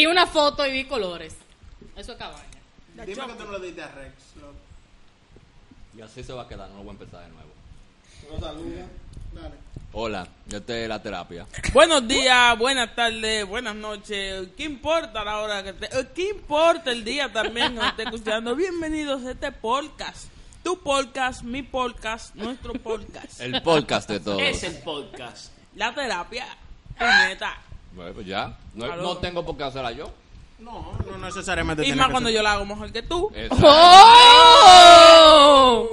Vi una foto y vi colores. Eso es cabaña. Dime que tú no le diste a Rex. Y así se va a quedar, no lo voy a empezar de nuevo. No saluda. Dale. Hola, yo estoy en la terapia. Buenos días, buenas tardes, buenas noches. ¿Qué importa la hora que te... eh, ¿Qué importa el día también que esté escuchando? Bienvenidos a este podcast. Tu podcast, mi podcast, nuestro podcast. El podcast de todos. Es el podcast. La terapia, puñeta. Bueno, pues ya. No, no tengo por qué hacerla yo. No, no necesariamente Y tiene más que cuando ser. yo la hago mejor que tú. Exacto. ¡Oh!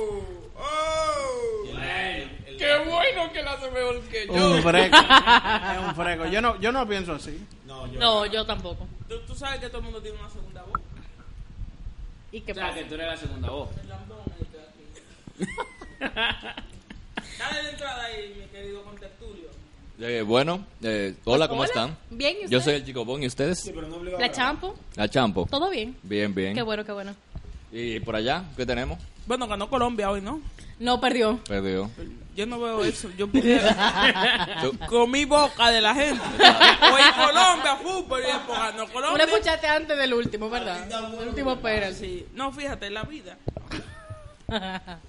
¡Qué bueno que la hace mejor que yo! Un freco. es un freco. Yo no, yo no pienso así. No, yo tampoco. ¿Tú, tú sabes que todo el mundo tiene una segunda voz. ¿Y qué O sea, pasa? que tú eres la segunda voz. Dale la entrada ahí, mi querido contertulio. Eh, bueno, eh, hola, ¿cómo Hola. están? Bien, ¿y Yo usted? soy el Chico Bon, ¿y ustedes? La Champo. La Champo. ¿Todo bien? Bien, bien. Qué bueno, qué bueno. ¿Y por allá? ¿Qué tenemos? Bueno, ganó Colombia hoy, ¿no? No perdió. Perdió. Yo no veo eso. Yo comí boca de la gente. Hoy Colombia, fútbol, y después ganó Tú Colombia. lo escuchaste antes del último, ¿verdad? El último espera. Sí. No, fíjate, la vida.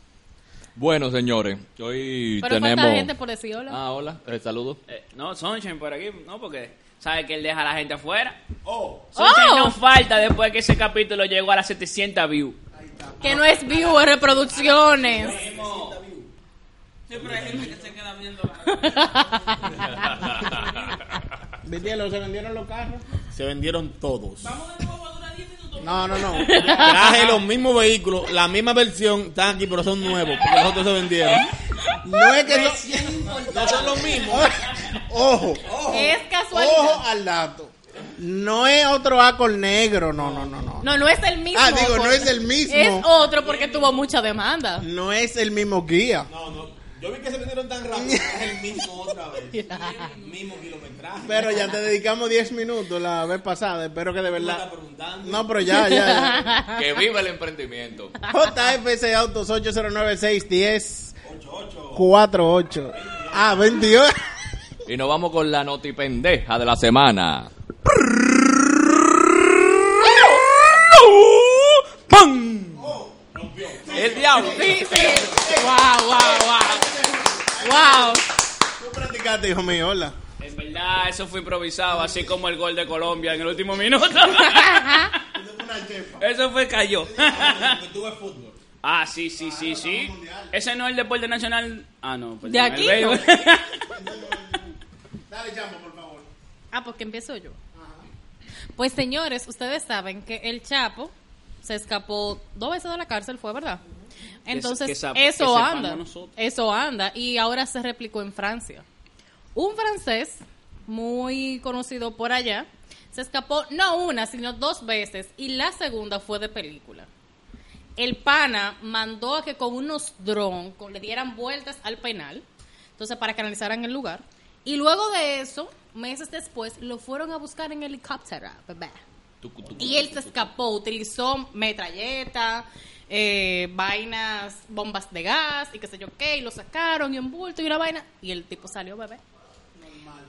Bueno, señores, hoy Pero tenemos... falta gente por decir hola. Ah, hola, eh, saludos. Eh, no, Sunshine por aquí, no, porque sabe que él deja a la gente afuera. Oh. Sunshine Oh. no falta después que ese capítulo llegó a las 700 views. Que no es view, es reproducciones. Siempre hay gente que se queda viendo Vitielo, ¿se vendieron los carros? Se vendieron todos. Vamos de nuevo a durar 10 minutos. No, no, no. Traje los mismos vehículos, la misma versión, están aquí, pero son nuevos, porque los otros se vendieron. No es que no, No son los mismos. Ojo, Es casualidad. ojo al dato. No es otro Acol negro, no, no, no, no. No, no es el mismo. Ah, digo, no es el mismo. Es otro porque tuvo mucha demanda. No es el mismo guía. No, no. Yo vi que se vendieron tan rápido. Es el mismo otra vez. mismo kilometraje. Pero ya te dedicamos 10 minutos la vez pasada. Espero que de verdad. No, pero ya, ya. ya. Que viva el emprendimiento. JFC Autos 809-610 48. Ah, 28. Y nos vamos con la noti pendeja de la semana. ¡Pam! El diablo. Sí, sí. Wow, wow, wow. Wow. Tú practicaste, hijo mío, hola. En verdad, eso fue improvisado, así como el gol de Colombia en el último minuto. eso fue cayó. tuve fútbol. ah, sí, sí, sí, sí. Ese no es el deporte nacional. Ah, no. perdón, De el aquí. Dale, chamo, por favor. Ah, porque empiezo yo. Pues señores, ustedes saben que el Chapo se escapó dos veces de la cárcel, fue verdad. Entonces, que eso que anda. Eso anda. Y ahora se replicó en Francia. Un francés muy conocido por allá se escapó no una, sino dos veces. Y la segunda fue de película. El pana mandó a que con unos drones le dieran vueltas al penal, entonces para que analizaran el lugar. Y luego de eso, meses después, lo fueron a buscar en helicóptero, bebé. Y él se escapó, utilizó metralleta, eh, vainas, bombas de gas y qué sé yo qué, y lo sacaron y un bulto y una vaina, y el tipo salió bebé.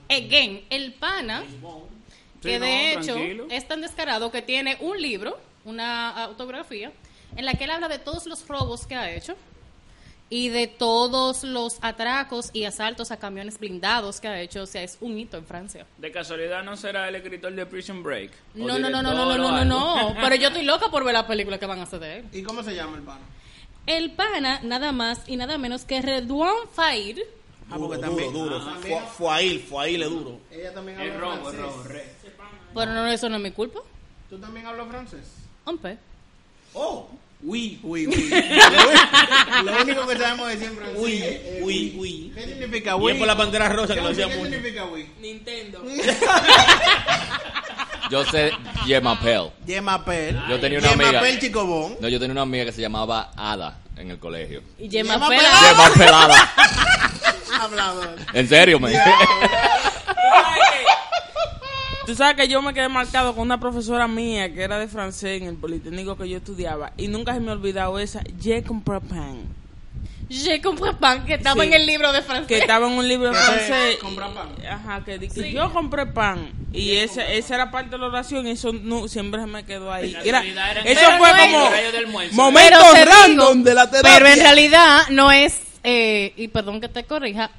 Again, el pana, que de hecho tranquilo. es tan descarado que tiene un libro, una autografía, en la que él habla de todos los robos que ha hecho y de todos los atracos y asaltos a camiones blindados que ha hecho. O sea, es un hito en Francia. De casualidad no será el escritor de Prison Break. No, no, no, no, no, no, no, no, no. Pero yo estoy loca por ver la película que van a hacer de él. ¿Y cómo se llama el pana? El pana, nada más y nada menos que Redouan Faid. Ah, porque Duro, también. duro, duro. ahí, fue ahí le duro. Ella también Es habla robo, es francés. robo, re. Pero no, eso no es mi culpa. ¿Tú también hablas francés? Un pe. Oh, oui, Uy, uy. Lo único que sabemos decir en francés. oui, es oui, oui. ¿Qué significa Y oui? es por la bandera rosa que lo ¿Qué decía mucho. significa oui? Nintendo. Yo sé Je m'appelle. Yemapel. Yo tenía una amiga. Yemapel Chicobón. No, yo tenía una amiga que se llamaba Ada en el colegio. Y. Je m'appelle Ada. Hablador. En serio, me. Tú sabes que yo me quedé marcado con una profesora mía que era de francés en el Politécnico que yo estudiaba y nunca se me ha olvidado esa Je comprends pan Je comprends pas que estaba Sí. en el libro de francés. que estaba en un libro de francés pan. ajá que, yo compré pan y ese, esa era parte de la oración y eso no, siempre se me quedó ahí En Era- realidad era en eso fue no como horario de almuerzo. momento Pero te random digo, de la terapia Pero en realidad no es, eh, y perdón que te corrija,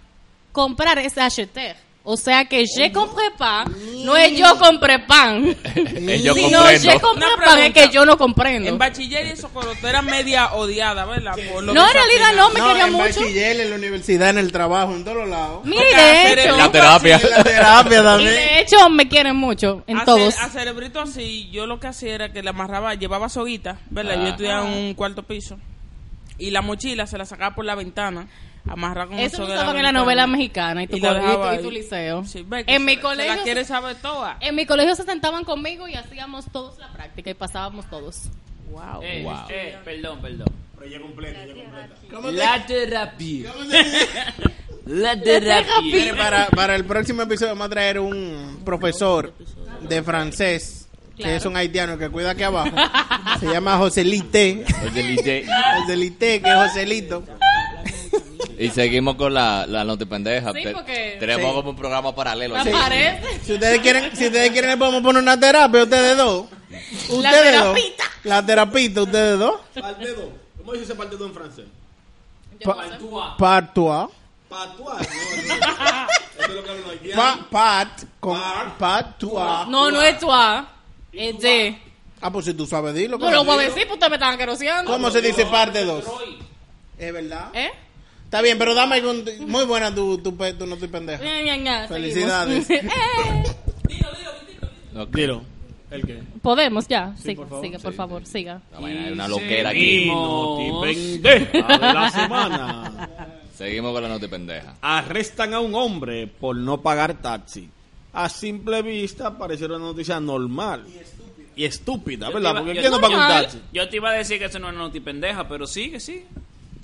comprar es acheter. O sea que je compré pas no es yo compré pan. Eh, yo sino comprendo. je compré Una pan es pregunta. que yo no comprendo. en bachiller y Socorro era media odiada ¿verdad? Por lo No, que en realidad hacía. no, me no, quería en mucho. bachiller, en la universidad, en el trabajo, en todos lados. De hacer hecho, el- La terapia. En la terapia y también. de hecho me quieren mucho en a, todos. cere- a cerebrito así, yo lo que hacía era que le amarraba, llevaba soguita, ¿verdad? Yo Ah. estudiaba en un cuarto piso. Y la mochila se la sacaba por la ventana, amarraba con Eso usaban en la novela mexicana y tu, Y colegio- y tu liceo. Sí, ve que en mi se- se colegio la quiere saber toda. en mi colegio se sentaban conmigo y hacíamos todos la práctica y pasábamos todos. Wow. Eh, Wow. eh, perdón, perdón. Pero ya completa, ya completa. ¿Cómo te- La terapia. La terapia. para, para el próximo episodio vamos a traer un profesor de francés, que es un haitiano que cuida aquí abajo. Se llama Joselite. Oye, Joselite, que es Joselito. Y seguimos con la, la noti pendeja. Sí, porque- Tenemos Sí. como un programa paralelo. ¿Me así. parece? Si ustedes quieren, si ustedes quieren le podemos poner una terapia, ustedes dos. Ustedes dos. terapita. La terapita, ustedes dos. Parte 2. ¿Cómo dice parte 2 en francés? Yo no sé. Part toi. Patuas. No, no. Eso es lo que hablan los haitianos. Pa, pat con Part. pat toi. No, no es toi, es de. Ah, pues si tú sabes decirlo. No lo ¿cómo, voy a decir, pues ustedes me estaban queroseando. ¿Cómo se dice parte 2? Es verdad. ¿Eh? Está bien, pero dame con- muy buena tu, tu, pe- tu no estoy ña, Felicidades. seguimos. Eh. Dilo. ¿El qué? Podemos ya. Sí, siga, por favor. siga, por Sí, favor, sí. siga. Es una loquera aquí. Pendeja de la semana. Seguimos con la noti pendeja. Arrestan a un hombre por no pagar taxi. A simple vista pareciera una noticia normal. Y estúpida, Yo ¿verdad? te iba- Porque yo- ¿quién no paga un taxi? Yo te iba a decir que eso no es una noti pendeja, pero sí, que sí.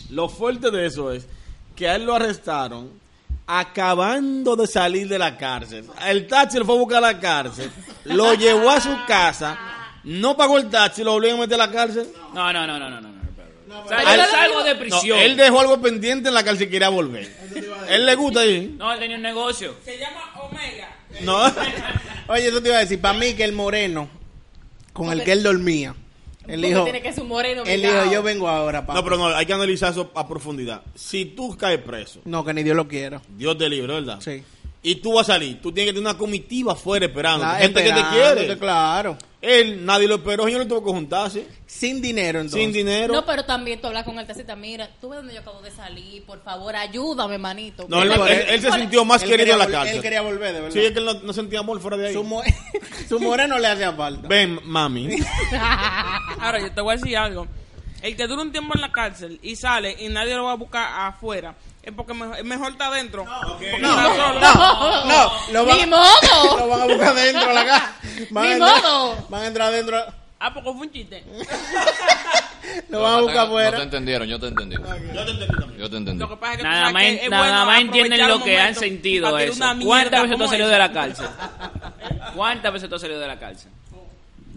Lo fuerte de eso es que a él lo arrestaron acabando de salir de la cárcel. El taxi lo fue a buscar a la cárcel, lo llevó a su casa, no pagó el taxi, lo volvieron a meter a la cárcel. No, no, no, no, no, no. no, o sea, él- salgo de prisión. él dejó algo pendiente en la cárcel y quería volver. Él le gusta ahí. No, él tenía un negocio. Se llama Omega. No. Oye, eso te iba a decir. Para mí que el moreno con el que él dormía. Él dijo, tiene que ser un moreno. él dijo, yo vengo ahora, papá. No, pero no, hay que analizar eso a profundidad. Si tú caes preso, No, que ni Dios lo quiera. Dios te libre, ¿verdad? Sí. Y tú vas a salir, tú tienes que tener una comitiva afuera esperando. La- gente que te quiere. Claro. Él, nadie lo esperó, yo no tuvo que juntarse. Sin dinero, entonces. Sin dinero. No, pero también tú hablas con el taxista. Mira, tú ves dónde yo acabo de salir. Por favor, ayúdame, manito. No, él, él- él- se sintió más Él querido en la cárcel. Él quería volver, de verdad. Sí, es que él no, no sentía amor fuera de ahí. su, mo- su moreno le hacía falta. Ven, mami. Ahora, yo te voy a decir algo. El que dura un tiempo en la cárcel y sale y nadie lo va a buscar afuera, es porque mejor, es mejor estar adentro. Porque No, está solo. no, no. Lo van, ¡Ni modo! Lo van a buscar dentro de la casa. Van Ni a entrar- modo. Van a entrar adentro. Ah, porque fue un chiste. Lo van a buscar No te afuera. entendieron, yo te entendí. Yo te entendí también. Yo te entendí. Lo que pasa es que Nada más, que es nada bueno más entienden lo que han sentido eso. ¿Cuántas veces tú has salido de la cárcel? ¿Cuántas veces tú has salido de la cárcel?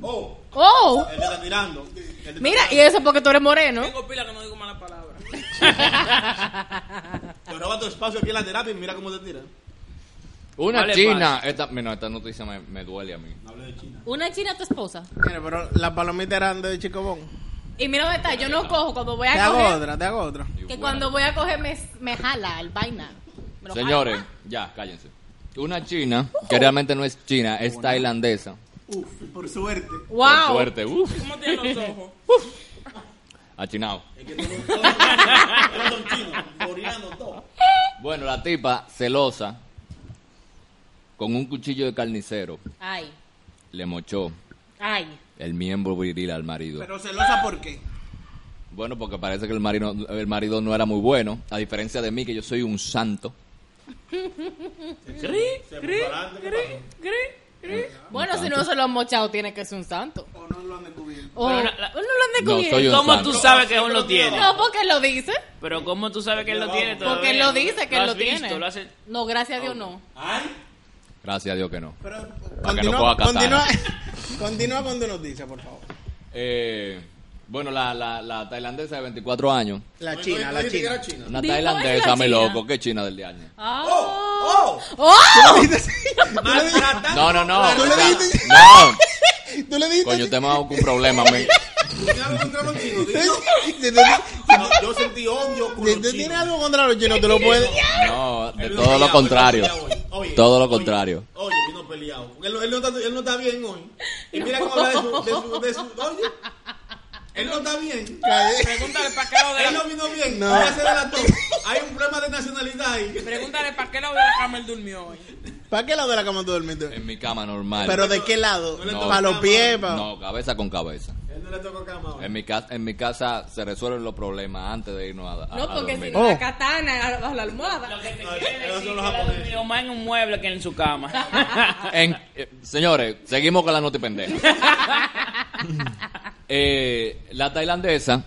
Oh, ¡Oh! él está tirando. Él te- Mira, y eso es porque tú eres moreno. Tengo pila que no digo malas palabras. Te roba tu espacio aquí en la terapia y mira cómo te tira. Una Vale, china. Esta, mira, esta noticia me, me duele a mí. Una china tu esposa. Mira, pero las palomitas eran de Chicobón. Y mira dónde está. Yo no cojo cuando voy Te a hago coger. otra, te hago otra. Y Que bueno. cuando voy a coger me, me jala el vaina. Me lo Señores, jala. ya, cállense. Una china, que realmente no es china, es tailandesa. Uf, por suerte. Por ¡Wow! suerte, uff, ¿Cómo tiene los ojos? achinado. Todos son chinos, coreanos, todo. Bueno, la tipa, celosa, con un cuchillo de carnicero, Ay. le mochó Ay. el miembro viril al marido. Pero celosa, ¿por qué? Bueno, porque parece que el marido, el marido no era muy bueno, a diferencia de mí, que yo soy un santo. Bueno, si no se lo han mochado, tiene que ser un santo. ¿O no lo han descubierto? O no la- la- lo han No, soy descubierto. un ¿Cómo santo. tú sabes que él lo tiene? No, porque lo dice. Pero ¿cómo tú sabes que él lo tiene Porque todavía? él lo dice que él lo visto? tiene. ¿Lo hace- No, gracias a Dios no. Gracias a Dios que no. Pero Para que no continúa, katana. continúa, continúa con tu noticia, por favor. Eh, bueno, la, la, la tailandesa de 24 años, La China, la China. una Digo, es tailandesa, la me China. loco, ¿qué China del año? Ah. ¡Oh! ¡Oh! No, no, no. ¿Tú le dijiste? no, ¿Tú le dijiste? coño, dado un problema, me. Si tú- Yo sentí odio con si tú tienes algo contra los chinos, tú lo puedes. No, de todo lo contrario. Todo lo contrario. Oye, vino peleado. Él, no- él no está, él no está bien hoy. Y mira cómo habla de su, de su, de su- Oye, él no está bien. Pregúntale para qué lo de Él la, no vino bien. No. Hay un problema de nacionalidad ahí. pregúntale para qué lo de la cama él durmió hoy. ¿Para qué lado de la cama tú durmiendo? En mi cama normal. ¿Pero de qué lado? No ¿Para los pies? pa- No, cabeza con cabeza. Él no le tocó cama hoy. En mi, casa, en mi casa se resuelven los problemas antes de irnos a, a, No, a porque si no Oh. la katana a bajo la almohada. Lo que te No, quiere son que los él japoneses. más en un mueble que en su cama. En- eh, señores, seguimos con la noti pendeja. Eh, la tailandesa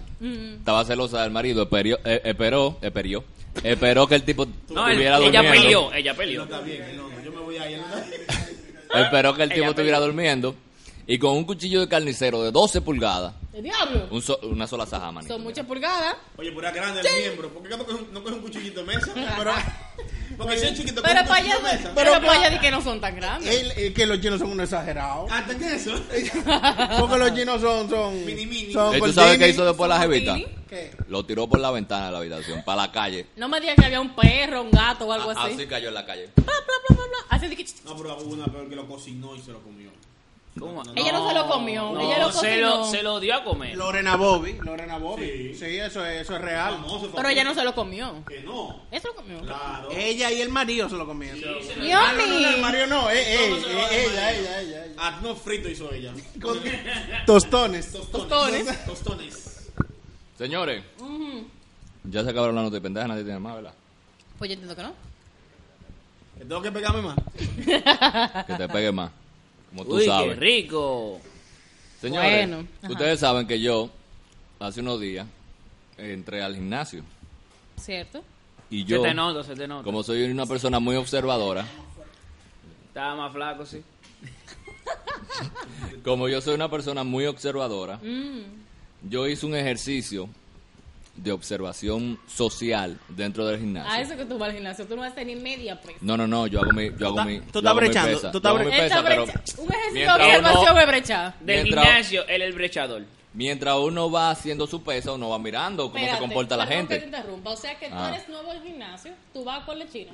estaba celosa del marido, esperió, eh, esperó, esperó, esperó que el tipo No, estuviera ella durmiendo. peleó, ella peleó. no está bien. él No, no, yo me voy a ir. Esperó que el tipo Ella estuviera peleó. durmiendo y con un cuchillo de carnicero de 12 pulgadas, ¿El diablo? un so- una sola sajama. Son muchas pulgadas. Oye, pero era grande el miembro. ¿Por qué no coge, un- no coge un cuchillito de mesa? Pero, porque si es chiquito, Pero un para allá, de mesa. pero Pero para allá di que no son tan grandes. El- el que los chinos son unos exagerados. Hasta que eso. Porque los chinos son. son Mini, mini. son ¿Y tú sabes qué hizo después la jevita? ¿Qué? Lo tiró por la ventana de la habitación, para la calle. No me digas que había un perro, un gato o algo A- así. Así cayó en la calle. Bla, bla, bla, bla, bla. Así de que... No, pero hubo una peor que lo cocinó y se lo comió. ¿Cómo? Ella no se lo comió, ella lo se lo, se lo dio a comer. Lorena Bobby. Lorena Bobby. Sí. Sí, eso, es, eso es real. Famoso, Pero ella no se lo comió. Que no. Eso lo comió. Claro. Ella y el marido se lo comieron. Yummy. Ah, no, no, no, el marido no. eh, eh, eh, ella, ella, ella, ella. No frito hizo ella. Con tostones. Tostones. Tostones. Señores, ya se acabaron las noti pendejas, nadie tiene más, ¿verdad? Pues yo entiendo que no. Que tengo que pegarme más. Que te pegue más. Como tú Uy, qué sabes. rico. Señores, Bueno, ajá. ustedes saben que yo, hace unos días, entré al gimnasio. ¿Cierto? Y Se yo, te nota, se te nota. como soy una persona muy observadora, Estaba más flaco, sí. como yo soy una persona muy observadora, Mm. yo hice un ejercicio de observación social dentro del gimnasio. A eso que tú vas al gimnasio, tú no haces ni media presa. No, no, no, yo hago mi, yo hago mi, tú yo estás hago mi brechando, pesa, tú estás mi Él pesa, está pero brecha- Un ejercicio de observación es brechar. Del Mientras- gimnasio, él es el brechador. mientras uno va haciendo su pesa, uno va mirando cómo se comporta la perdón que te gente. interrumpa. O sea que tú Ah. eres nuevo al gimnasio, tú vas con la china.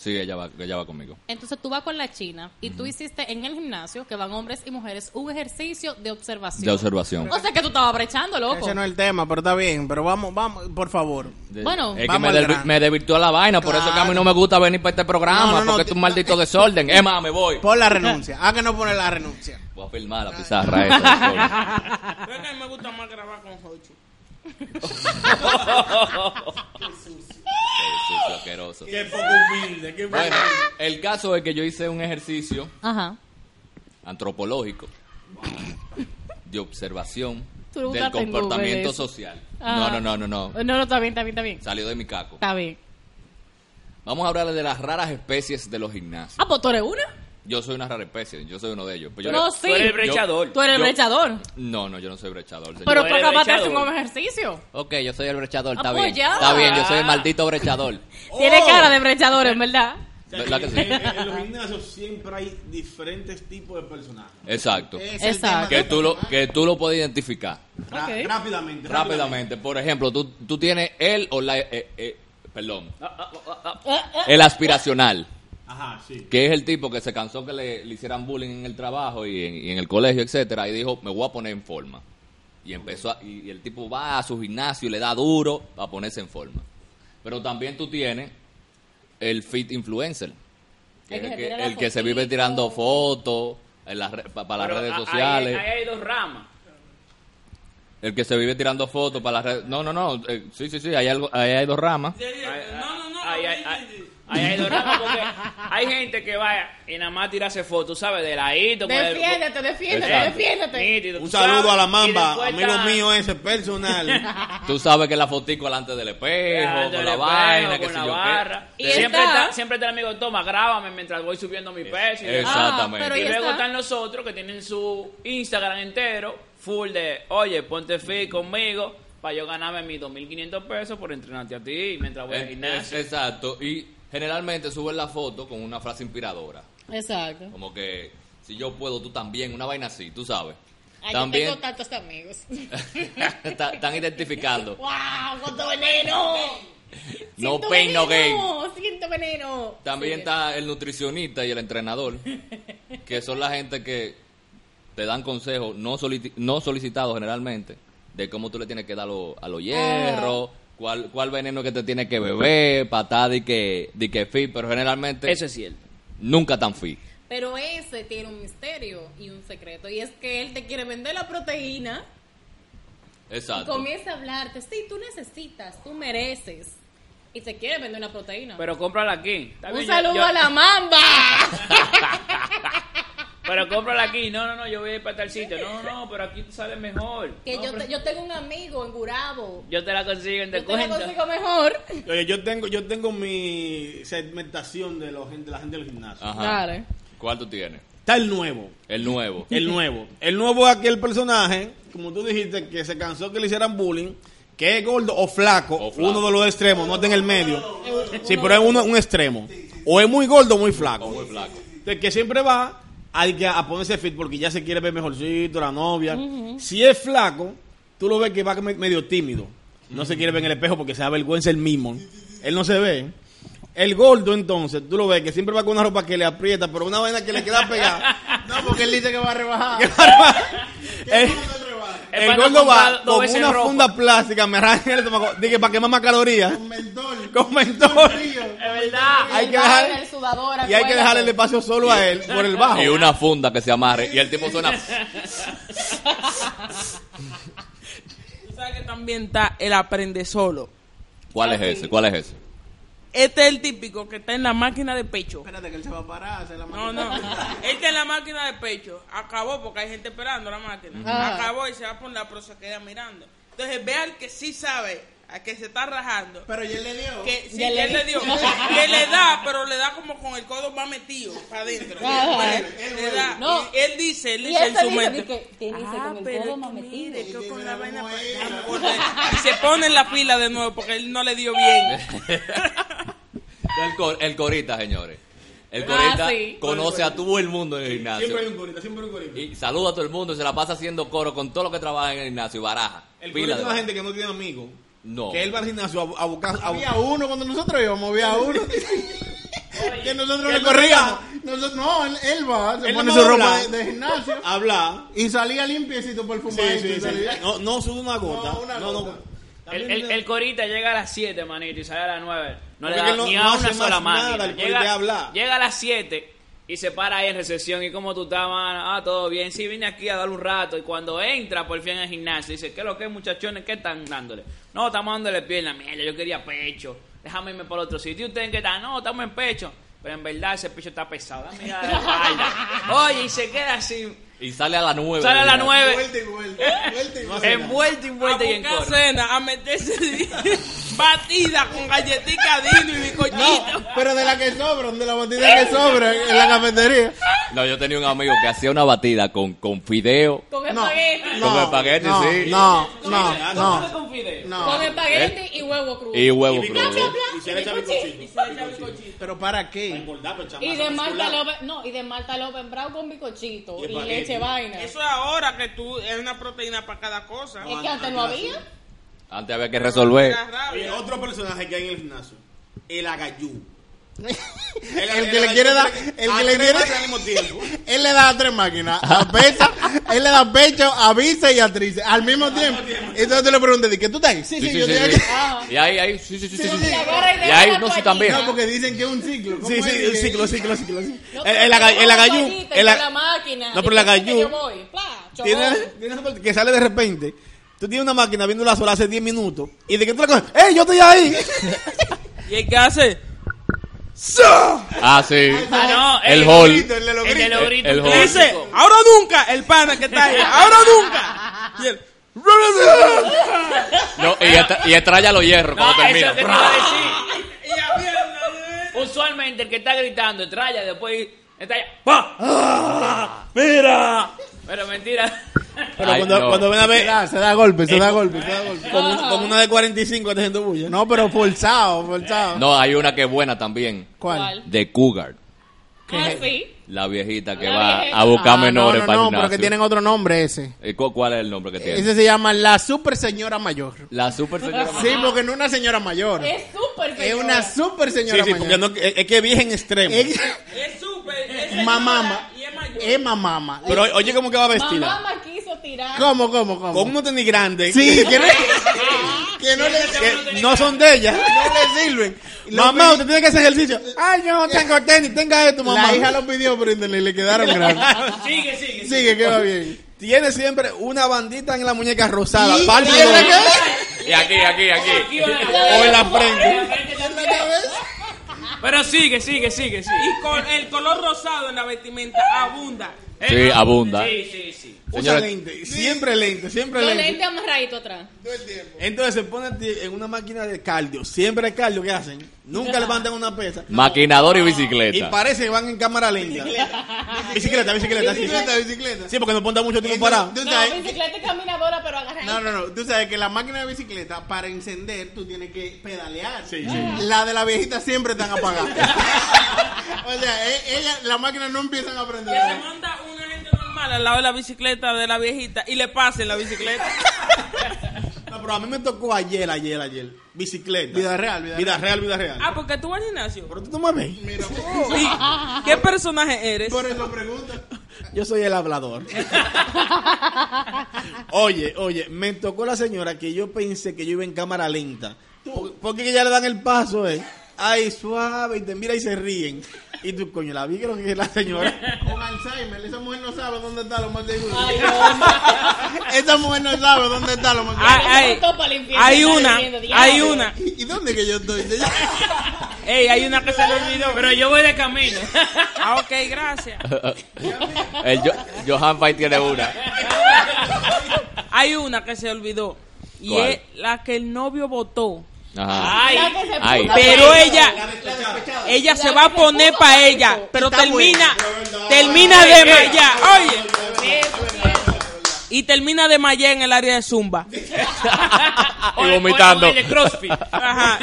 Sí, ella va, ella va conmigo. Entonces tú vas con la china y tú hiciste en el gimnasio, que van hombres y mujeres, un ejercicio de observación. De observación. O sea que tú estabas brechando, loco. Ese no es el tema, pero está bien. Pero vamos, vamos, por favor. De- Bueno. es que Vamos me, grano. me desvirtuó la vaina, por eso que a mí Claro. no me gusta venir para este programa, No, no, no, porque te- es un maldito desorden. Es más, me voy. Pon la renuncia. ¿A que no pone la renuncia? Voy a filmar la pizarra esa. Creo que a mí me gusta más grabar con Hochi. Sucio, asqueroso. Qué poco humilde. Qué poco Bueno, el caso es que yo hice un ejercicio Ajá. antropológico de observación Tú lo del buscaste en comportamiento eso. social. Ajá. No, no, no, no, no. No, no, está bien, está bien, está bien. Salió de mi caco. Está bien. Vamos a hablar de las raras especies de los gimnasios. Ah, pues tú eres una. Yo soy una rara especie, yo soy uno de ellos. Pues yo- No, sí. Tú eres el brechador. Tú eres el yo- brechador. No, no, yo no soy brechador. señor. Pero Tú acabas de hacer un ejercicio. Ok, yo soy el brechador, está Ah, bien. ya. Está bien, yo soy el maldito brechador. Tiene cara de brechador, en verdad. O sea, ¿Verdad que sí? en, en- en los gimnasios siempre hay diferentes tipos de personajes. Exacto. Exacto. Que tú lo, que tú lo puedes identificar. Rápidamente, rápidamente. Por ejemplo, tú, tú tienes el o la... eh, eh, perdón. Ah, ah, ah, El aspiracional. Ajá, sí. Que es el tipo que se cansó que le, le hicieran bullying en el trabajo y en, y en el colegio, etcétera, y dijo, me voy a poner en forma. Y empezó a- y, y el tipo va a su gimnasio y le da duro para ponerse en forma. Pero también tú tienes el fit influencer, que El es que el se que, el se vive tirando fotos, pa- para las Pero redes ahí- sociales. Ahí, hay dos ramas. El que se vive tirando fotos para las redes. No, no, no. eh, sí, sí, sí. Hay, algo, ahí hay dos ramas. Sí, sí, Ahí- No, no, no. ahí- no, ahí- sí, hay gente que va y nada más tirarse fotos, ¿sabes? De ladito. el- Defiéndete, defiéndete, Exacto. defiéndete. nítido, Un sabes, saludo a la mamba, amigo está- mío ese personal. Tú sabes que la fotico delante del espejo, con la espejo, vaina, que con sé la yo barra. Y Siempre está- está, siempre está el amigo, toma, grábame mientras voy subiendo mi peso. y. Exactamente. Ah, pero Y luego está. están los otros que tienen su Instagram entero, full de, oye, ponte fit conmigo para yo ganarme mis 2.500 pesos por entrenarte a ti mientras voy al gimnasio. exacto. Y generalmente suben la foto con una frase inspiradora. Exacto. Como que si yo puedo, tú también. Una vaina así, tú sabes. Ay, yo También tengo tantos amigos. está- están identificando. ¡Wow! ¡Cuánto veneno! No Siento pain, no gain. Siento veneno. También Sí. está el nutricionista y el entrenador, que son la gente que te dan consejos no, solicitados generalmente de cómo tú le tienes que dar lo- a los hierros, cuál, cuál veneno que te tienes que beber, patada y que, de que fit, pero generalmente Eso es cierto. nunca tan fit. Pero ese tiene un misterio y un secreto. Y es que él te quiere vender la proteína y Exacto. comienza a hablarte. Sí, tú necesitas, tú mereces. Y te quiere vender una proteína. Pero cómprala aquí. Está un bien, yo- saludo yo- a la mamba. Pero cómprala aquí. No, no, no, yo voy a ir para tal sitio. No, no, pero aquí te sale mejor. que No, yo, pero- te- yo tengo un amigo en Gurabo. yo te la consigo en Yo te la descuento. consigo mejor. Oye, yo tengo, yo tengo mi segmentación de, los, de la gente del gimnasio. Ajá. Dale. ¿Cuál tú tienes? Está el nuevo. El nuevo. El nuevo. El nuevo es aquel personaje, como tú dijiste, que se cansó que le hicieran bullying, que es gordo o flaco, O flaco. uno de los extremos, no está en el medio. Sí, pero es uno, un extremo. O es muy gordo o muy flaco. Muy flaco. Entonces, que siempre va hay que a ponerse fit porque ya se quiere ver mejorcito, la novia. Si es flaco, tú lo ves que va me- medio tímido. No se quiere ver en el espejo porque se da vergüenza el mismo. Él no se ve. El gordo, entonces, tú lo ves que siempre va con una ropa que le aprieta, pero una vaina que le queda pegada. No, porque él dice que va a rebajar. el, Es el para no gordo va con una ropa. funda plástica, me arranca el estómago. Dije, para quemar más calorías. Con mentol. Con mentol. Es verdad. Hay que El dejar- el Y hay que dejarle el espacio solo a él por el bajo. Y una funda que se amarre. Y el tipo suena. Tú sabes que también está el aprende solo. ¿Cuál es ese? ¿Cuál es ese? Este es el típico que está en la máquina de pecho. Espérate que él se va a parar. hacer la No, no. Este en la máquina de pecho. Acabó porque hay gente esperando la máquina. Ajá. Acabó y se va a poner la pero se queda mirando. Entonces ve al que sí sabe, al que se está rajando. Pero ya él le dio. Que sí, Ya que le él le dio. Que le da, pero le da como con el codo más metido para adentro. Ajá. Le da. No. Y él dice, él Y dice en este su mente. que te dice "Ah, con el pero codo es más metido". mire, que con la vaina es. Y se pone en la fila de nuevo porque él no le dio bien. El, cor- el corita, señores. El Ah, corita sí. conoce a todo el mundo en el gimnasio. Siempre hay un gorita, siempre hay un gorita. Y saluda a todo el mundo y se la pasa haciendo coro con todo lo que trabaja en el gimnasio. Baraja. El de es una gente que no tiene amigos. No. Que él va al gimnasio a, a buscar. A Había buscar. uno cuando nosotros íbamos, había uno. que nosotros le corríamos. Nosotros- no, él, él va, se Él pone no su ropa de, de gimnasio a hablar. y salía limpiecito perfumado. Sí, sí, No, no sube una gota. No, una No, no. gota. El, el, el corita llega a las 7, manito, y sale a las 9. No le da no- ni no a hace una sola más nada, máquina. Llega, habla. llega a las 7 y se para ahí en recepción. ¿Y cómo tú estás, mano? Ah, todo bien. Sí, vine aquí a dar un rato. Y cuando entra por fin al gimnasio, dice, ¿qué es lo que es, muchachones? ¿Qué están dándole? No, estamos dándole pierna. Mierda, yo quería pecho. Déjame irme por otro sitio. ¿Y ustedes en qué están? No, estamos en pecho. Pero en verdad ese pecho está pesado. Dame la espalda. Oye, y se queda así. Y sale a las 9. Sale a las 9. Vuelta y vuelta. Vuelta y vuelta. Envuelto y A vuelto y en cena, a meterse batida con galletica dino y bizcochito. No, pero de la que sobran, de la botella que sobran en la cafetería. No, yo tenía un amigo que hacía una batida con, con fideo. Con No, espagueti. Con espagueti, no, sí. No, no, ¿Cómo no. no. Con espagueti y huevo crudo. Y huevo Y crudo. Y se le echa bizcochito. Pero ¿para qué? Engordar, pero echar Y de Malta muscular. Loven, no, y de Malta Loven Brown con bicochito Y leche vaina. Eso es ahora que tú es una proteína para cada cosa. es que antes no había. Antes había que resolver. Oye, otro personaje que hay en el gimnasio. El agayú. El que le quiere dar, el que le quiere, él le da a tres máquinas, a Pesa, él le da pecho, a Visa y a Trice, al mismo tiempo. Entonces tú le preguntas, ¿de qué tú estás ahí? Sí, sí, Sí, sí, yo sí, estoy sí. aquí. Y ahí, ahí, sí, sí, sí, sí, sí. sí. Y ahí, no, sí, también. No, porque dicen que es un ciclo. ¿Cómo Sí, sí, un ciclo, ciclo, ciclo. El, agayú. y el la máquina. No, pero el Y agayú. Tiene, tiene esa parte que sale de repente. Tú tienes una máquina viendo la sola hace 10 minutos. Y de que tú la coges, ¡Ey, yo estoy ahí! ¿Y el que hace? Ah, sí. Ah, no, El el hall. grito, el de los El de los gritos. El un hall. Dice, ahora nunca, el pana que está ahí, ahora nunca. Y él, No, y, estra- y extraña los hierros No, cuando eso termina. es que te iba a decir. Usualmente el que está gritando traya, después está allá. ¡Pa! ¡Mira! Pero mentira. Pero Ay, cuando, no. cuando ven a Se ver, da, se da golpe, se da golpe, se da golpe. con, un- con una de 45 está haciendo bulla. No, pero forzado, forzado. No, hay una que es buena también. ¿Cuál? De Cougar. Ah, sí. La viejita que La va viejita. a buscar Ah, menores no, para no, el no, pero que gimnasio. tienen otro nombre ese. ¿Y cu- ¿Cuál es el nombre que tiene? Ese se llama la super señora mayor. La super señora. Sí, porque no es una señora mayor. Es súper Es señora. una super Sí, señora sí, porque mayor. no, es, es que es vieja en extremo. Es señora mamama. y es mayor. Es mamama. Pero oye, ¿cómo que va vestida? Mamá me quiso tirar. ¿Cómo, cómo, cómo? Con unos tenis grandes. Sí, que no, que no le, que no son de ella. no le sirven. Lo Mamá, usted tiene que hacer ejercicio. Ay, yo no tengo tenis, tenga esto, mamá. La hija lo pidió, pero le, le quedaron grandes. Sigue, sigue. Sigue, que va bien. Tiene siempre una bandita en la muñeca rosada. ¿Y? ¿Y? Y aquí, aquí, aquí. O en la frente. ¿En la cabeza? Pero sigue, sigue, sigue, sigue. Y con el color rosado en la vestimenta abunda. Sí, abunda. Sí, sí, sí. Usa Señora- lente, siempre lente, siempre Los lente. lentes amarraditos atrás. Entonces se pone en una máquina de cardio, siempre el cardio que hacen, nunca levantan una pesa. Maquinador y Y bicicleta. parece que van en cámara lenta. Bicicleta, bicicleta, sí. Bicicleta, bicicleta. Sí, porque no ponta mucho tiempo parado. tú No, sabes- bicicleta y caminadora, pero agarra No, no, no. Tú sabes que la máquina de bicicleta, para encender, tú tienes que pedalear. Sí, sí. La de la viejita siempre están apagadas. o sea, e- ella, la máquina no empiezan a prender. Al lado de la bicicleta de la viejita y le pase la bicicleta. No, pero a mí me tocó ayer, ayer, ayer. Bicicleta. Vida real, vida Vida real, vida real. Ah, porque tú vas al gimnasio. Pero tú no me ves. Sí. ¿Qué personaje eres? Por eso pregunta. Yo soy el hablador. oye, oye, me tocó la señora que yo pensé que yo iba en cámara lenta. Por- Porque que ya le dan el paso, eh. Ay, suave, y te mira y se ríen. Y tú, coño, la vi creo que es la señora. Con Alzheimer, esa mujer no sabe dónde está lo más seguro. Ay. Esa mujer no sabe dónde está lo más seguro. Hay está una, hay una. ¿Y dónde que yo estoy? Ey, hay una que se le olvidó. Pero yo voy de camino. Ah, ok, gracias. El Jo- Johan Fight tiene una. Hay una que se olvidó. Y ¿Cuál? es la que el novio votó. Ajá. Ay, Ay. Pero ella, ella se va a poner para ella. Pero termina, termina de mallar. Oye. Y termina de mallar en el área de Zumba. Y vomitando. De. Ajá.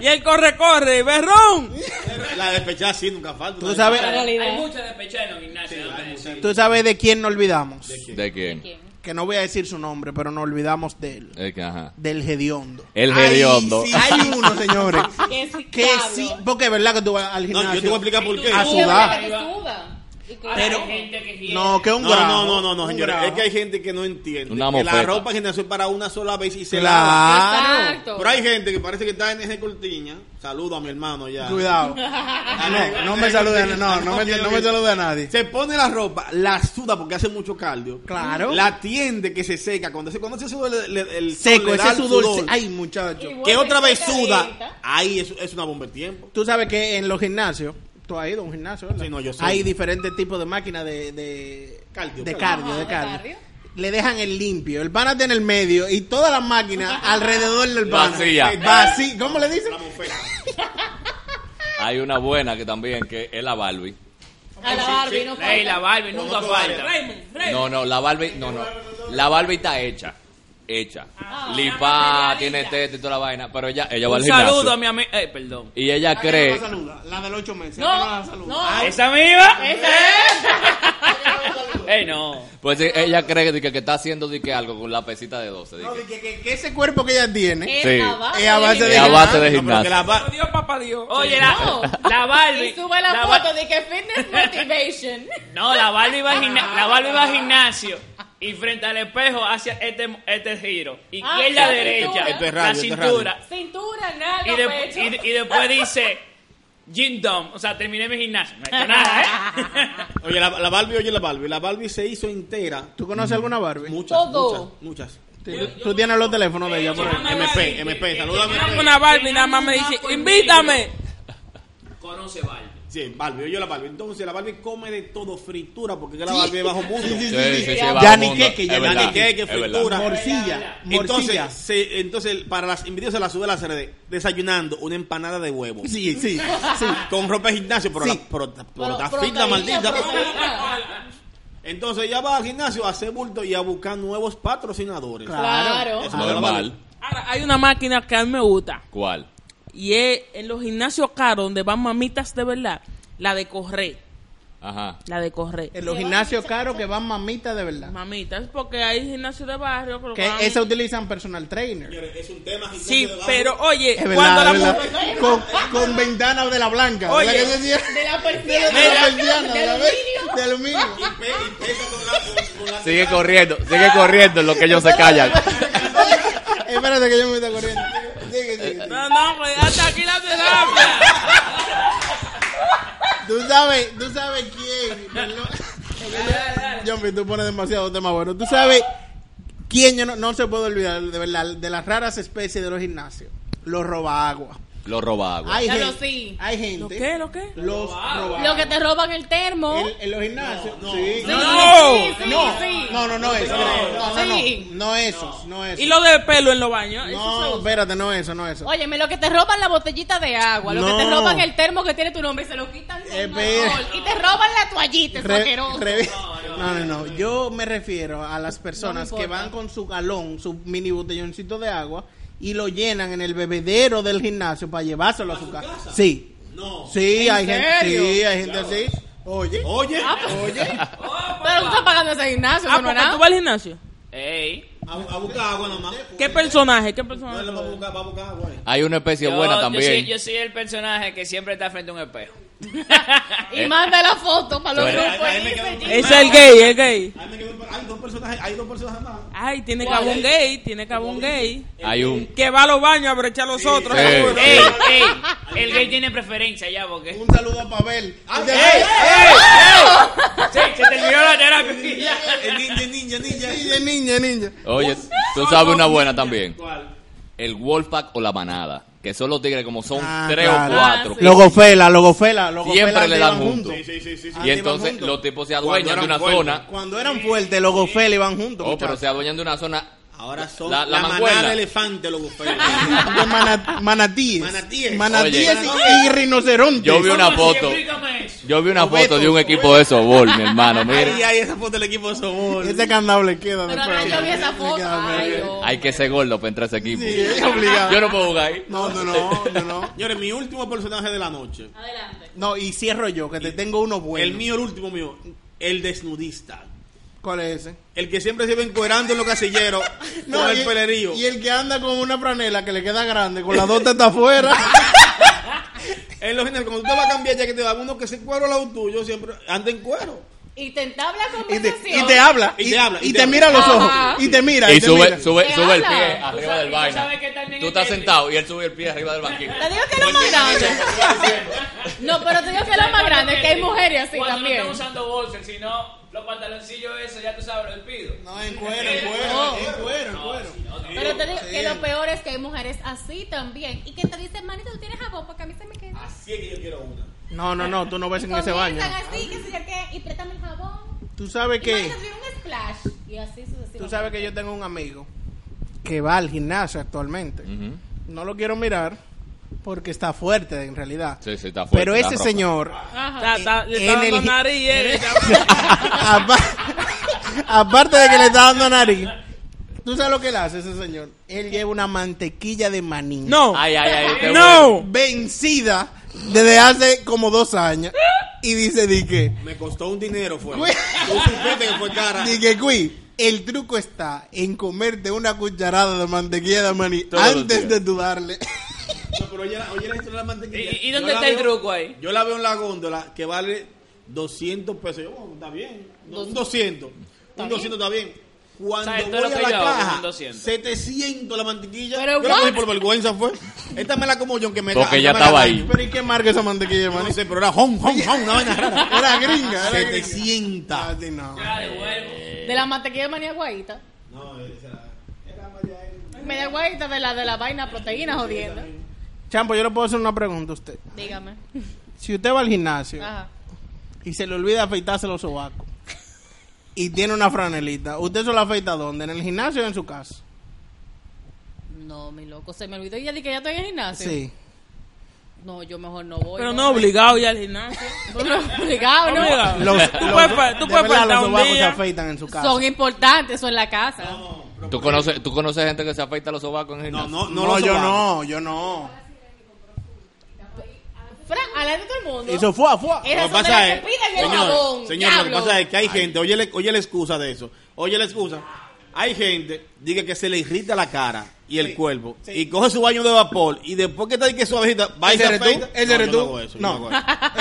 Y él corre, corre, berrón. La despechada sí, nunca falta. ¿Tú sabes. Hay muchas despechadas en los gimnasios. tú sabes de quién nos olvidamos. ¿De quién? ¿Quién? Que no voy a decir su nombre, pero nos olvidamos de él. Es que, ajá. Del hediondo. El Ay, hediondo. sí, hay uno, señores. Que sí, porque es verdad que tú vas al No, yo te voy a explicar por qué. A sudar. Que- Pero- Hay gente que quiere. No, que es un No, grado. no, no, no, no, señores. Es que hay gente que no entiende. Una que la ropa gimnasio es para una sola vez y se lava. Claro. Exacto. Pero hay gente que parece que está en ese cortiña. Saludo a mi hermano ya. Cuidado. Ah, no, no me salude a, no, no me, no me salude a nadie. Se pone la ropa, la suda porque hace mucho cardio. Claro. La tiende que se seca. Cuando se, cuando se suda el, el- el Seco, ese sudor. sudor, Ay, muchacho. Que otra vez suda. Ahí es, es una bomba de tiempo. Tú sabes que en los gimnasios, tú has ido a un gimnasio, ¿verdad? Sí, no, yo sé. Hay diferentes tipos de máquinas de, de Cardio, de cardio. de de cardio. Le dejan el limpio, el pana en el medio y todas las máquinas alrededor del pana. Vacía. Vacía. ¿Cómo le dicen? Hay una buena que también, que es la Barbie. A la Barbie no Ey, la falta. Barbie nunca falta. No, no, la Barbie, no, no. La Barbie está hecha. Hecha. Ah, Lipa, la tiene teta y toda la vaina. Pero ella, ella va al Un saludo a gimnasio. mi amigo. Eh, perdón. Y ella ¿A cree. no la saluda? La del ocho meses. ¿a qué No, la saluda? no. ¿Esa misma? Esa es. Ey, no. Pues eh, ella cree de que, que está haciendo de que algo con la pesita de 12. de No, que- de que, que- que ese cuerpo que ella tiene Es Sí. a base es a base de de es a base de No, pero que la gimnasio. ba- Dios, papá Dios. Oye, No. la, la Barbie. Y sube la, la Ba- foto de que fitness motivation. No, la Barbie va al gimna- la Barbie va al gimnasio y frente al espejo hacia este, este giro. Ah, Izquierda, la derecha. la cintura. Cintura, nalga, Y, de- pecho. y, y después dice Gym Dom. O sea, terminé mi gimnasio. No he hecho nada, ¿eh? Oye, la, la Barbie, oye la Barbie. La Barbie se hizo entera. ¿Tú conoces alguna Barbie? Muchas, Todo. muchas, muchas. Tú, tú tienes los teléfonos de ella por ahí. MP, MP, salúdame. Una Barbie nada más me dice, invítame. Conoce Barbie. Sí, Barbie, oye la Barbie. Entonces la Barbie come de todo, fritura, porque la. Barbie es bajo mundo. Sí, sí, Sí, sí, sí, sí, Ya ni mundo. qué, que ya ni verdad, qué, que es verdad. fritura. Morcilla, morcilla. Entonces, entonces, para las envidios se la sube a las redes, desayunando una empanada de huevo. Sí, sí, sí. Con ropa de gimnasio, pero, Sí. la, la maldita. Entonces ella va al gimnasio a hacer bulto y a buscar nuevos patrocinadores. Claro. Eso no es Normal. Ahora, hay una máquina que a mí me gusta. ¿Cuál? Y es en los gimnasios caros donde van mamitas de verdad. La de correr. Ajá. La de correr. En los gimnasios caros que van mamitas de verdad. Mamitas, porque hay gimnasios de barrio que lo Que van- esa utilizan personal trainer. Es un tema gimnasio Sí, de pero oye, Es cuando verdad, la mujer- Con, con ventanas de la blanca. De la De persiana. de la persiana, de, la, aluminio. de aluminio. Sigue corriendo, sigue corriendo en lo que ellos se callan. Espérate que yo me estoy corriendo. Pues hasta aquí la terapia. Tú sabes, tú sabes quién. Perdón. Jumpy, tú pones demasiado tema bueno. Tú sabes quién yo no, no se puede olvidar de verdad de las raras especies de los gimnasios. Los robaagua. Lo robaba. Hay Claro, gente, sí. hay gente. ¿Lo qué? ¿Lo qué? Los robaagua. Lo que te roban el termo. En, en los gimnasios. sí. Sí, No. sí, sí, No, sí. no, no, no, eso. No, no, no, Sí. no esos, no esos. Y lo de pelo en los baños. eso se No, usa. espérate, no eso, no eso. Óyeme, lo que te roban la botellita de agua, lo que te No. roban el termo que tiene tu nombre y se lo quitan con Espera. alcohol. y te roban la toallita, Re- no, no, no. Yo me refiero a las personas No que van con su galón, su mini botelloncito de agua y lo llenan en el bebedero del gimnasio para llevárselo a su casa. Sí. No. Sí, ¿En hay gente, serio? sí, hay gente así. Oye. Oye, Oye. Pero tú estás pagando ese gimnasio, Ah, no porque tú nada. vas al gimnasio. Ey. a, a buscar agua nomás. ¿Qué personaje? ¿Qué No, personaje? él va a buscar, va a buscar agua. Hay una especie Yo, buena yo también. soy, yo soy el personaje que siempre está frente a un espejo. Y manda la foto para los grupos. Es el gay, el gay. Hay dos personajes, hay dos personajes más. Ay, tiene que haber un gay, tiene que haber un gay. Hay un. Que va a los baños a brechar a los otros. Sí. seguro. ey, ey. El gay tiene preferencia ya, porque. Un saludo a Pavel. Sí, se terminó la terapia. ninja, ninja. Ninja, ninja, ninja. Oye, tú sabes una buena también. ¿Cuál? El Wolfpack o la manada. Que son los tigres como son Ah, tres claro. o cuatro. Ah, sí. Logofela, logofela, logofela. Siempre le dan juntos. Sí, sí, sí, sí. sí. Y entonces juntos. los tipos se Cuando adueñan de una fuertes. zona. Cuando eran fuertes, logofela iban juntos. Oh, pero se adueñan de una zona. Ahora son La- la, manada de elefantes, los. De manatíes. Manatíes. Manatíes Oye. y, y rinocerontes. Yo vi una foto. Yo vi una foto de un equipo de sobol, mi hermano. Ahí Mira, hay esa foto del equipo de Sobol. Ese candado le queda Pero después. ahora yo vi esa foto. Ay, no. hay que ser gordo para entrar a ese equipo. Sí, es obligado. Yo no puedo jugar ahí. No, no, no, no, no. Señores, mi último personaje de la noche. Adelante. No, y cierro yo, que te tengo uno bueno. El mío, el último mío. El desnudista. ¿Cuál es ese? El que siempre se ve encuerando en los casilleros con el y, pelerío. y el que anda con una franela que le queda grande, con las dos tetas afuera. En los generales, cuando usted va a cambiar ya que te da uno que se cuero al lado tuyo, siempre anda en cuero. Y te entabla y, te, conversación. y te habla. Y te habla, Y, y te, te mira a los ojos. Ajá. Y te mira. Y te sube, mira. sube, ¿Qué sube el pie Tú arriba sabes- del tú vaina. sabes que también Tú es estás que- sentado y él sube el pie arriba del banquillo. Te digo que es lo más grande. No, pero te digo que es lo más grande, que hay mujeres así Cuando también. no estamos usando bolsas, sino los pantaloncillos esos, ya tú sabes, los pido. No, en cuero, en cuero. No. En cuero, te digo Sí. que lo peor es que hay mujeres así también. Y que te dicen, manito, tú tienes jabón porque a mí se me queda. Así es que yo quiero una. No, no, no, tú no ves Y en ese baño. así, que yo qué, y préstame el jabón. Tú sabes que. Imagínate, tiene un splash. Y así sucesivamente. Tú sabes que yo tengo un amigo que va al gimnasio actualmente. No lo quiero mirar porque está fuerte en realidad. Sí, sí, está fuerte, Pero ese señor, Está- está- le está dando el- nariz, eh. apa- aparte de que le está dando nariz, ¿tú sabes lo que él hace ese señor? Él lleva una mantequilla de maní. No. Ay, ay, ay. No. Vencida desde hace como dos años. y dice, di que, Me costó un dinero, fue. Güey. Tú supiste que fue cara. di que, güey, el truco está en comerte una cucharada de mantequilla de maní Todos los antes días. de dudarle. No, pero oye, la- oye la historia de la mantequilla. ¿Y- y Yo dónde la está el veo- truco ahí? Yo la veo en la góndola que vale 200 pesos. Yo, bueno, está bien. Un 200. Un 200 está bien. Cuando ¿Sabes todo voy a la yo caja, un 200? 700 la mantequilla. Pero, yo la cogí por vergüenza, fue. Esta me la como yo, que me Porque ya estaba ahí. Pero ¿y qué marca esa mantequilla de No sé, pero era home, home, home, una vaina rara. Era gringa, era gringa. 700. Ah, sí, no. De la mantequilla de maní guaita. No, esa era Media guaita de la de la vaina proteína jodiendo. Champo, yo le puedo hacer una pregunta a usted. Dígame. Si usted va al gimnasio Ajá. y se le olvida afeitarse los sobacos y tiene una franelita, ¿usted se lo afeita dónde? ¿En el gimnasio o en su casa? No, mi loco, se me olvidó. Y ya di que ya estoy en el gimnasio. Sí. No, yo mejor no voy. Pero no obligado ya al gimnasio. No, obligado, ¿no? Obligado. Los, Tú los- puedes tú de puedes verdad, faltar los un sobacos se afeitan en su casa. Son importantes, eso en la casa. ¿Tú conoces, ¿Tú conoces gente que se afeita los sobacos en el No, gimnasio? no, No, no, yo no, yo no. Fran, alante de todo el mundo. Eso fue, fue. Lo que pasa es, señor, jabón. señor, lo que pasa es que hay gente, oye, le- oye la excusa de eso, oye la excusa, hay gente, diga que se le irrita la cara y el cuerpo, y coge su baño de vapor, y después que está ahí que suavecita, va y ¿Ese se afeita. ¿Ese No, eres tú? No.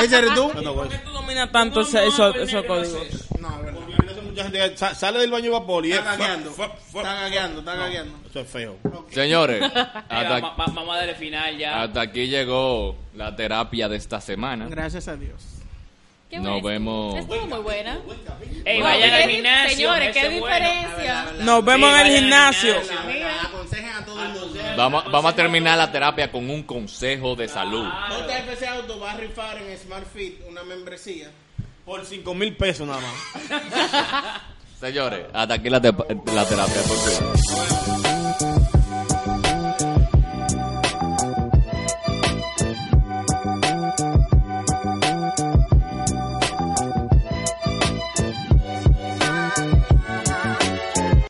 ¿Ese eres tú? ¿Por qué tú dominas tanto esos códigos? No, es verdad. Porque hay mucha gente que sa- sale del baño de vapor y es... Está gagueando. Está gagueando, está gagueando. Eso es feo. Señores, Venga, hasta, va- va- vamos a darle final ya. hasta aquí llegó la terapia de esta semana. Gracias a Dios. Qué Nos buena. vemos. Estuvo muy buena. Ey, No, vayan ¿qué al di- gimnasio. Señores, ese qué es bueno. diferencia. Nos vemos en el gimnasio. gimnasio. Mira. Aconsejen a todo el mundo. Vamos, vamos a terminar la terapia con un consejo de salud. JFC Auto va a rifar en Smart Fit una membresía. Por 5 mil pesos nada más. Señores, hasta aquí la, te- la terapia. Por.